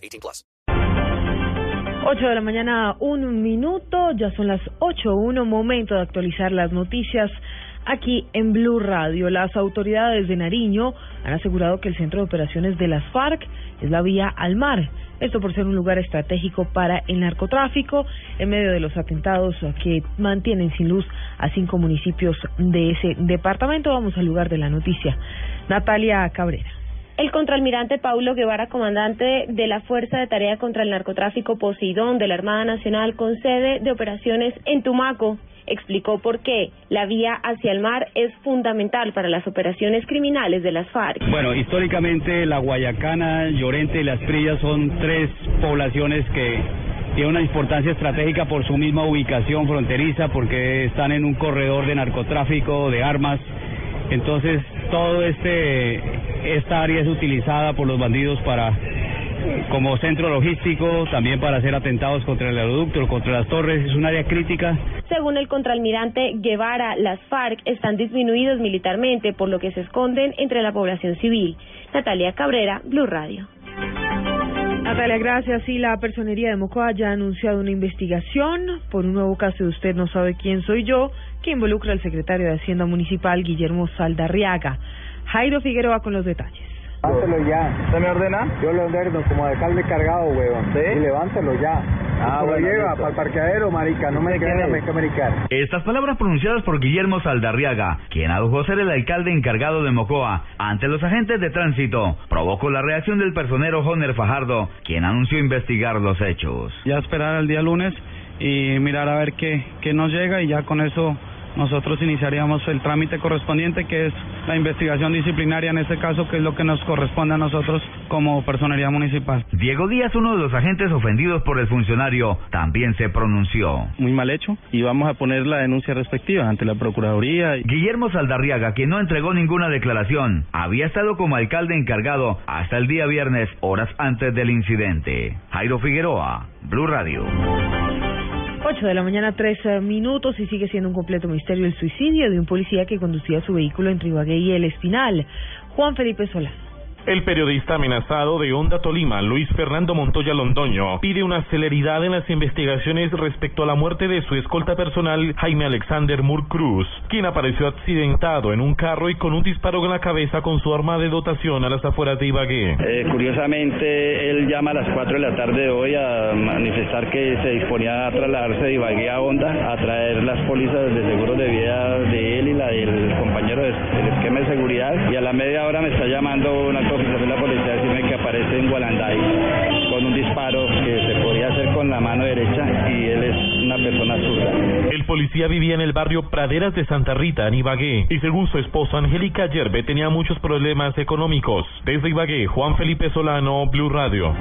18 plus. 8 de la mañana, un minuto. Ya son las 8.1. Momento de actualizar las noticias aquí en Blue Radio. Las autoridades de Nariño han asegurado que el centro de operaciones de las FARC es la vía al mar esto por ser un lugar estratégico para el narcotráfico en medio de los atentados que mantienen sin luz a cinco municipios de ese departamento. Vamos al lugar de la noticia. Natalia Cabrera. El contraalmirante Paulo Guevara, comandante de la Fuerza de Tarea contra el Narcotráfico Poseidón de la Armada Nacional con sede de operaciones en Tumaco, explicó por qué la vía hacia el mar es fundamental para las operaciones criminales de las FARC. Bueno, históricamente la Guayacana, Llorente y Las Prillas son tres poblaciones que tienen una importancia estratégica por su misma ubicación fronteriza, porque están en un corredor de narcotráfico, de armas. Entonces, todo este esta área es utilizada por los bandidos para como centro logístico, también para hacer atentados contra el aeroducto, contra las torres, es un área crítica. Según el contraalmirante Guevara, las FARC están disminuidos militarmente, por lo que se esconden entre la población civil. Natalia Cabrera, Blue Radio. Natalia, gracias. Y la Personería de Mocoa ya ha anunciado una investigación por un nuevo caso de Usted no sabe quién soy yo, que involucra al secretario de Hacienda Municipal, Guillermo Saldarriaga. Jairo Figueroa con los detalles. Levántelo ya. ¿Usted me ordena? Yo lo ordeno como alcalde cargado, weón. ¿Sí? Y levántelo ya. Ah, bueno, lleva para el parqueadero, marica. No me. Estas palabras pronunciadas por Guillermo Saldarriaga, quien adujo ser el alcalde encargado de Mocoa ante los agentes de tránsito, provocó la reacción del personero Joner Fajardo, quien anunció investigar los hechos. ya esperar al día lunes y mirar a ver qué, qué nos llega y ya con eso nosotros iniciaríamos el trámite correspondiente que es la investigación disciplinaria en este caso que es lo que nos corresponde a nosotros como personería municipal. Diego Díaz, uno de los agentes ofendidos por el funcionario, también se pronunció. Muy mal hecho y vamos a poner la denuncia respectiva ante la Procuraduría. Guillermo Saldarriaga, quien no entregó ninguna declaración, había estado como alcalde encargado hasta el día viernes, horas antes del incidente. Jairo Figueroa, Blue Radio. 8 de la mañana, 3 minutos y sigue siendo un completo misterio el suicidio de un policía que conducía su vehículo entre Ibagué y El Espinal. Juan Felipe Solano. El periodista amenazado de Onda Tolima, Luis Fernando Montoya Londoño, pide una celeridad en las investigaciones respecto a la muerte de su escolta personal, Jaime Alexander Moore Cruz, quien apareció accidentado en un carro y con un disparo en la cabeza con su arma de dotación a las afueras de Ibagué. Eh, curiosamente, él llama a las 4 de la tarde de hoy a manifestar que se disponía a trasladarse de Ibagué a Honda, a traer las pólizas de seguro de vida de él y la del compañero del esquema de seguridad. Y a la media hora me está llamando una oficial de la policía decirme que aparece en Gualanday con un disparo que se podría hacer con la mano derecha y él es una persona zurda. El policía vivía en el barrio Praderas de Santa Rita, en Ibagué, y según su esposa Angélica Yerbe tenía muchos problemas económicos. Desde Ibagué, Juan Felipe Solano, Blue Radio.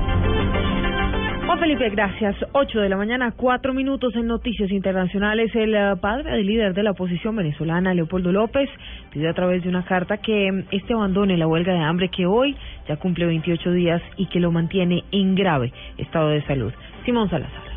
Juan Felipe, gracias. 8 de la mañana, 4 minutos en Noticias Internacionales. El eh, padre del líder de la oposición venezolana, Leopoldo López, pidió a través de una carta que mm, este abandone la huelga de hambre que hoy ya cumple 28 días y que lo mantiene en grave estado de salud. Simón Salazar.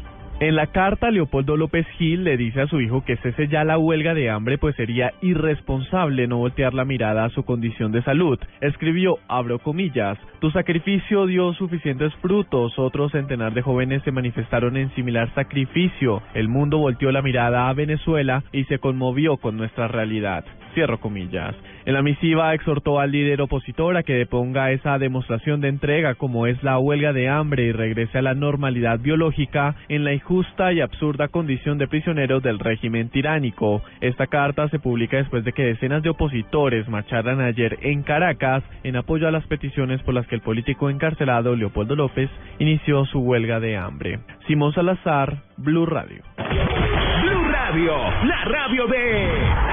En la carta, Leopoldo López Gil le dice a su hijo que cese ya la huelga de hambre, pues sería irresponsable no voltear la mirada a su condición de salud. Escribió, abro comillas, tu sacrificio dio suficientes frutos, otros centenar de jóvenes se manifestaron en similar sacrificio. El mundo volteó la mirada a Venezuela y se conmovió con nuestra realidad. Cierro comillas. En la misiva exhortó al líder opositor a que deponga esa demostración de entrega como es la huelga de hambre y regrese a la normalidad biológica en la injusta y absurda condición de prisioneros del régimen tiránico. Esta carta se publica después de que decenas de opositores marcharan ayer en Caracas en apoyo a las peticiones por las que el político encarcelado Leopoldo López inició su huelga de hambre. Simón Salazar, Blue Radio. Blue Radio, la radio de...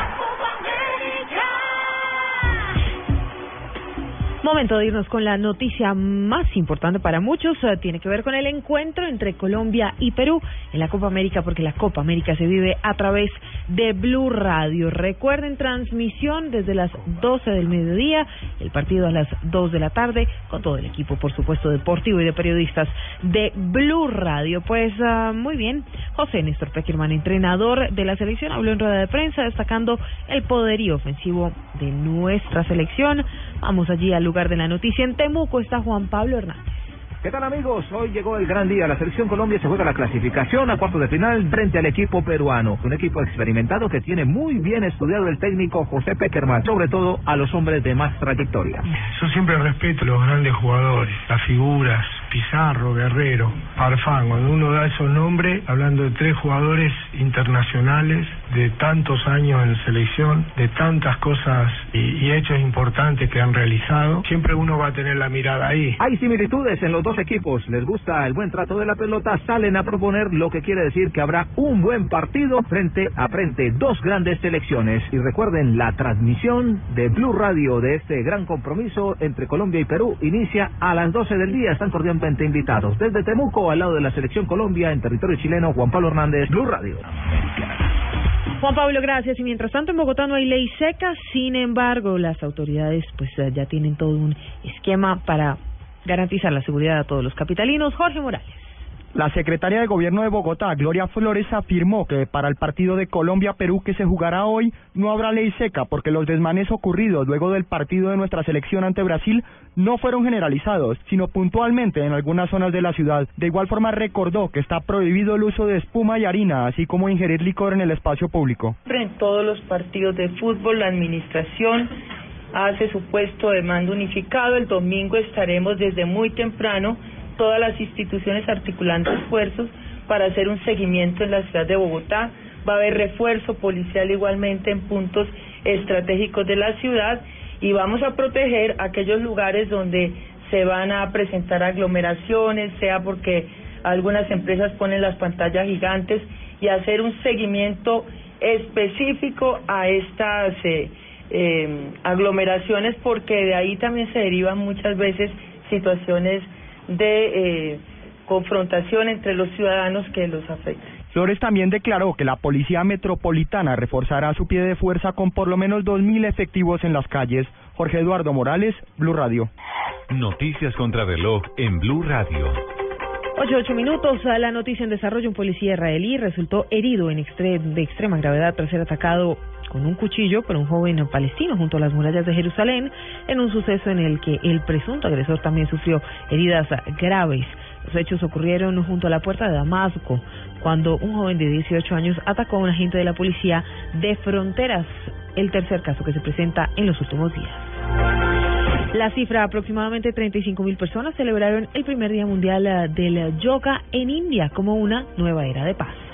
Momento de irnos con la noticia más importante para muchos. eh, tiene que ver con el encuentro entre Colombia y Perú en la Copa América, porque la Copa América se vive a través de Blue Radio. Recuerden, transmisión desde las 12 del mediodía, el partido a las 2 de la tarde, con todo el equipo, por supuesto, deportivo y de periodistas de Blue Radio. Pues ah, muy bien, José Néstor Peckerman, entrenador de la selección, habló en rueda de prensa destacando el poderío ofensivo de nuestra selección. Vamos allí al lugar de la noticia. En Temuco está Juan Pablo Hernández. ¿Qué tal amigos? Hoy llegó el gran día. La selección Colombia se juega la clasificación a cuartos de final frente al equipo peruano. Un equipo experimentado que tiene muy bien estudiado el técnico José Peckerman, sobre todo a los hombres de más trayectoria. Yo siempre respeto a los grandes jugadores, las figuras, Pizarro, Guerrero, Farfán. Cuando uno da esos nombres, hablando de tres jugadores internacionales de tantos años en selección, de tantas cosas y, hechos importantes que han realizado, siempre uno va a tener la mirada ahí. Hay similitudes en los dos equipos. Les gusta el buen trato de la pelota. Salen a proponer lo que quiere decir que habrá un buen partido frente a frente. Dos grandes selecciones. Y recuerden, la transmisión de Blue Radio de este gran compromiso entre Colombia y Perú inicia a las 12 del día. Están cordialmente invitados. Desde Temuco, al lado de la selección Colombia, en territorio chileno, Juan Pablo Hernández, Blue Radio. Juan Pablo, gracias. Y mientras tanto en Bogotá no hay ley seca, sin embargo, las autoridades pues eh, ya tienen todo un esquema para garantizar la seguridad a todos los capitalinos. Jorge Morales. La secretaria de Gobierno de Bogotá, Gloria Flores, afirmó que para el partido de Colombia-Perú que se jugará hoy no habrá ley seca porque los desmanes ocurridos luego del partido de nuestra selección ante Brasil no fueron generalizados, sino puntualmente en algunas zonas de la ciudad. De igual forma recordó que está prohibido el uso de espuma y harina, así como ingerir licor en el espacio público. En todos los partidos de fútbol, la administración hace su puesto de mando unificado. El domingo estaremos desde muy temprano todas las instituciones articulando esfuerzos para hacer un seguimiento en la ciudad de Bogotá. Va a haber refuerzo policial igualmente en puntos estratégicos de la ciudad y vamos a proteger aquellos lugares donde se van a presentar aglomeraciones, sea porque algunas empresas ponen las pantallas gigantes y hacer un seguimiento específico a estas eh, eh, aglomeraciones porque de ahí también se derivan muchas veces situaciones de eh, confrontación entre los ciudadanos que los afectan. Flores también declaró que la Policía Metropolitana reforzará su pie de fuerza con por lo menos 2.000 efectivos en las calles. Jorge Eduardo Morales, Blue Radio. Noticias contra reloj en Blue Radio. Ocho, ocho minutos a la noticia en desarrollo. Un policía israelí resultó herido en extre de extrema gravedad tras ser atacado con un cuchillo por un joven palestino junto a las murallas de Jerusalén en un suceso en el que el presunto agresor también sufrió heridas graves. Los hechos ocurrieron junto a la puerta de Damasco cuando un joven de 18 años atacó a un agente de la policía de fronteras, el tercer caso que se presenta en los últimos días. La cifra, aproximadamente 35 mil personas celebraron el primer Día Mundial eh, del Yoga en India como una nueva era de paz.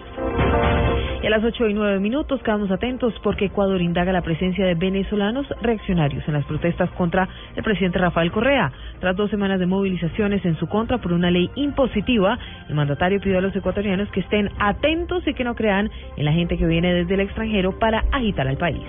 Y a las 8 y 9 minutos quedamos atentos porque Ecuador indaga la presencia de venezolanos reaccionarios en las protestas contra el presidente Rafael Correa. Tras dos semanas de movilizaciones en su contra por una ley impositiva, el mandatario pidió a los ecuatorianos que estén atentos y que no crean en la gente que viene desde el extranjero para agitar al país.